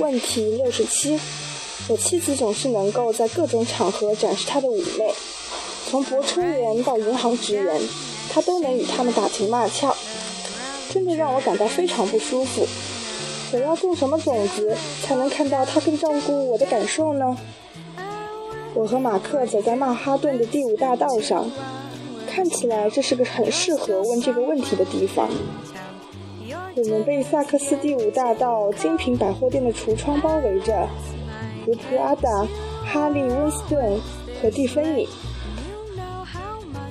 问题六十七：我妻子总是能够在各种场合展示她的妩媚，从泊车员到银行职员，她都能与他们打情骂俏，真的让我感到非常不舒服。我要种什么种子，才能看到她更照顾我的感受呢？我和马克走在曼哈顿的第五大道上，看起来这是个很适合问这个问题的地方。我们被萨克斯第五大道精品百货店的橱窗包围着，如普拉达、哈利·温斯顿和蒂芬妮。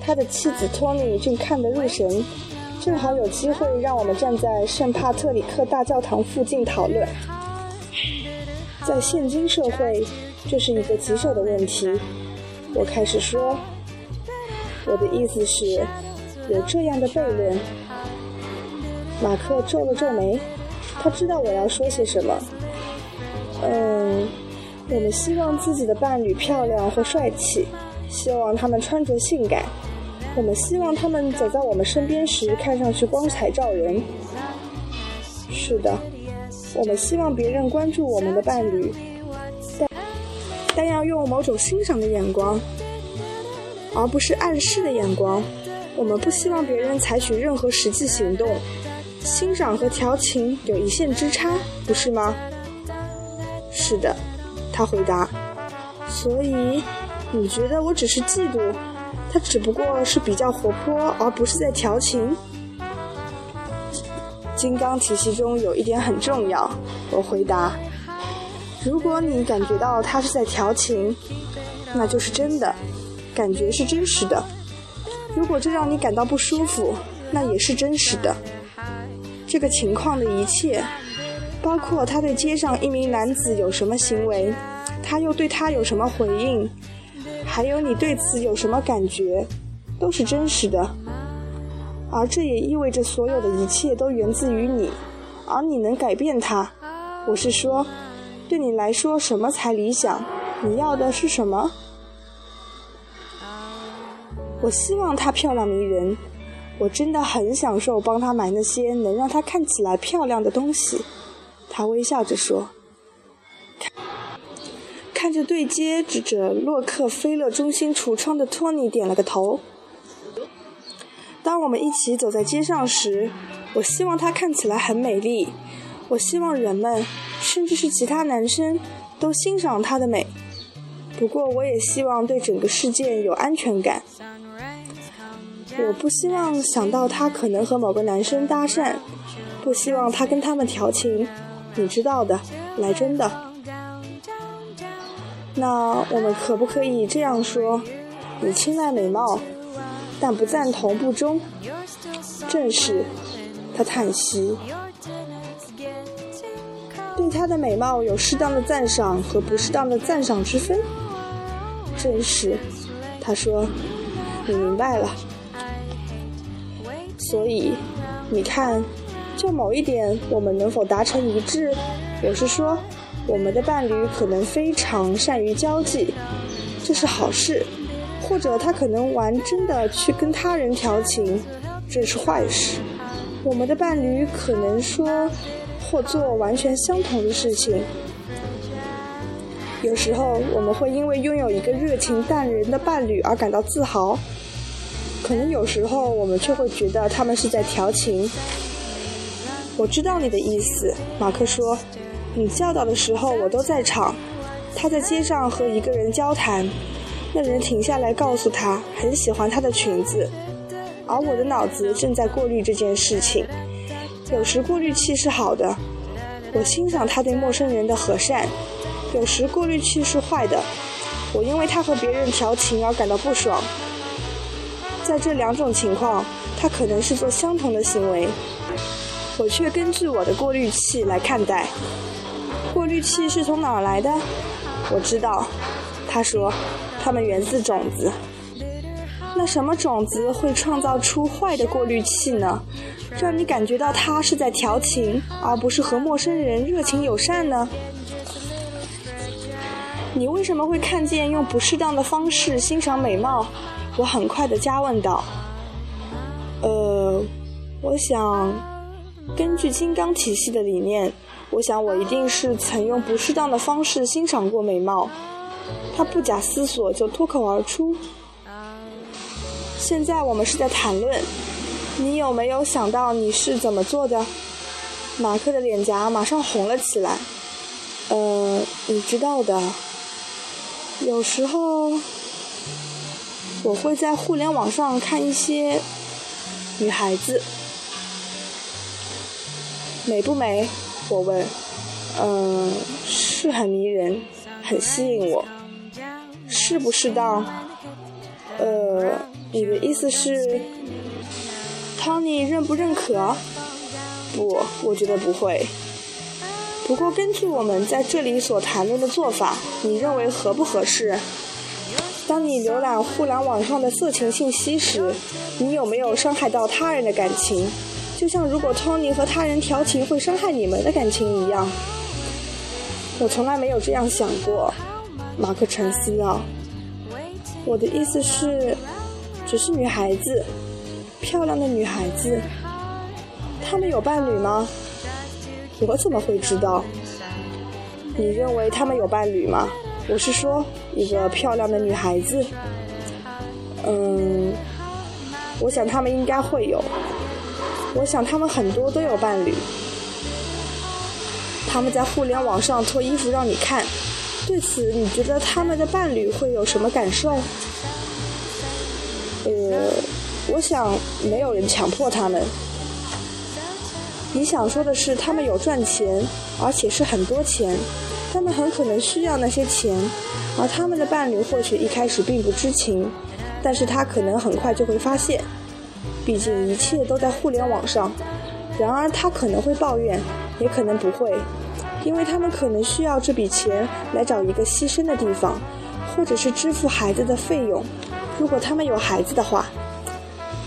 他的妻子托尼正看得入神，正好有机会让我们站在圣帕特里克大教堂附近讨论。在现今社会，这是一个棘手的问题。我开始说，我的意思是，有这样的悖论。马克皱了皱眉，他知道我要说些什么。嗯，我们希望自己的伴侣漂亮或帅气，希望他们穿着性感，我们希望他们走在我们身边时看上去光彩照人。是的，我们希望别人关注我们的伴侣，但但要用某种欣赏的眼光，而不是暗示的眼光。我们不希望别人采取任何实际行动。欣赏和调情有一线之差，不是吗？是的，他回答。所以，你觉得我只是嫉妒？他只不过是比较活泼，而不是在调情。金刚体系中有一点很重要，我回答。如果你感觉到他是在调情，那就是真的，感觉是真实的。如果这让你感到不舒服，那也是真实的。这个情况的一切，包括他对街上一名男子有什么行为，他又对他有什么回应，还有你对此有什么感觉，都是真实的。而这也意味着所有的一切都源自于你，而你能改变它。我是说，对你来说，什么才理想？你要的是什么？我希望她漂亮迷人。我真的很享受帮他买那些能让他看起来漂亮的东西，他微笑着说。看着对接指着洛克菲勒中心橱窗的托尼点了个头。当我们一起走在街上时，我希望她看起来很美丽。我希望人们，甚至是其他男生，都欣赏她的美。不过，我也希望对整个世界有安全感。我不希望想到他可能和某个男生搭讪，不希望他跟他们调情，你知道的，来真的。那我们可不可以这样说？你青睐美貌，但不赞同不忠。正是，他叹息。对她的美貌有适当的赞赏和不适当的赞赏之分。正是，他说，你明白了。所以，你看，就某一点，我们能否达成一致？我是说，我们的伴侣可能非常善于交际，这是好事；或者他可能玩真的去跟他人调情，这是坏事。我们的伴侣可能说或做完全相同的事情。有时候，我们会因为拥有一个热情淡人的伴侣而感到自豪。可能有时候我们却会觉得他们是在调情。我知道你的意思，马克说。你教导的时候我都在场。他在街上和一个人交谈，那人停下来告诉他很喜欢她的裙子，而我的脑子正在过滤这件事情。有时过滤器是好的，我欣赏他对陌生人的和善；有时过滤器是坏的，我因为他和别人调情而感到不爽。在这两种情况，他可能是做相同的行为，我却根据我的过滤器来看待。过滤器是从哪儿来的？我知道，他说，它们源自种子。那什么种子会创造出坏的过滤器呢？让你感觉到他是在调情，而不是和陌生人热情友善呢？你为什么会看见用不适当的方式欣赏美貌？我很快地加问道：“呃，我想，根据金刚体系的理念，我想我一定是曾用不适当的方式欣赏过美貌。他不假思索就脱口而出。现在我们是在谈论，你有没有想到你是怎么做的？马克的脸颊马上红了起来。呃，你知道的，有时候我会在互联网上看一些女孩子，美不美？我问。嗯，是很迷人，很吸引我。适不适当？呃，你的意思是，Tony 认不认可？不，我觉得不会。不过根据我们在这里所谈论的做法，你认为合不合适？当你浏览互联网上的色情信息时，你有没有伤害到他人的感情？就像如果 Tony 和他人调情会伤害你们的感情一样。我从来没有这样想过，马克沉思道。我的意思是，只是女孩子，漂亮的女孩子，她们有伴侣吗？我怎么会知道？你认为他们有伴侣吗？我是说，一个漂亮的女孩子。嗯，我想他们应该会有。我想他们很多都有伴侣。他们在互联网上脱衣服让你看。对此，你觉得他们的伴侣会有什么感受？呃，我想没有人强迫他们。你想说的是，他们有赚钱，而且是很多钱，他们很可能需要那些钱，而他们的伴侣或许一开始并不知情，但是他可能很快就会发现。毕竟一切都在互联网上。然而他可能会抱怨，也可能不会。因为他们可能需要这笔钱来找一个栖身的地方，或者是支付孩子的费用。如果他们有孩子的话，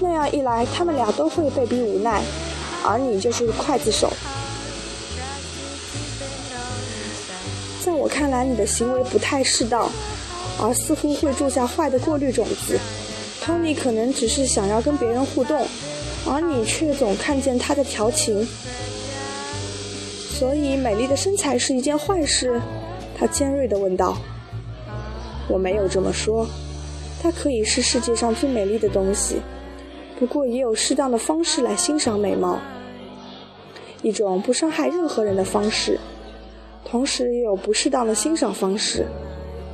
那样一来，他们俩都会被逼无奈，而你就是个刽子手。在我看来，你的行为不太适当，而似乎会种下坏的过滤种子。托尼可能只是想要跟别人互动，而你却总看见他的调情。所以，美丽的身材是一件坏事？他尖锐地问道。我没有这么说，它可以是世界上最美丽的东西。不过，也有适当的方式来欣赏美貌，一种不伤害任何人的方式。同时，也有不适当的欣赏方式。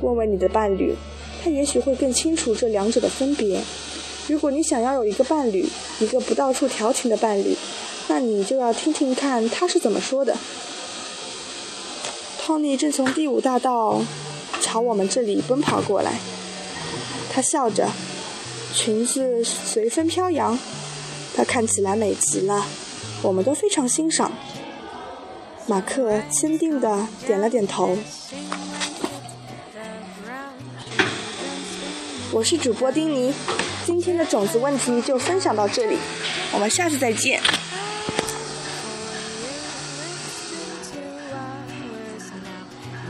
问问你的伴侣，他也许会更清楚这两者的分别。如果你想要有一个伴侣，一个不到处调情的伴侣。那你就要听听看他是怎么说的。托尼正从第五大道朝我们这里奔跑过来，他笑着，裙子随风飘扬，她看起来美极了，我们都非常欣赏。马克坚定地点了点头。我是主播丁尼，今天的种子问题就分享到这里，我们下次再见。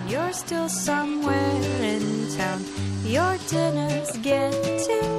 You're still somewhere in town. Your dinner's getting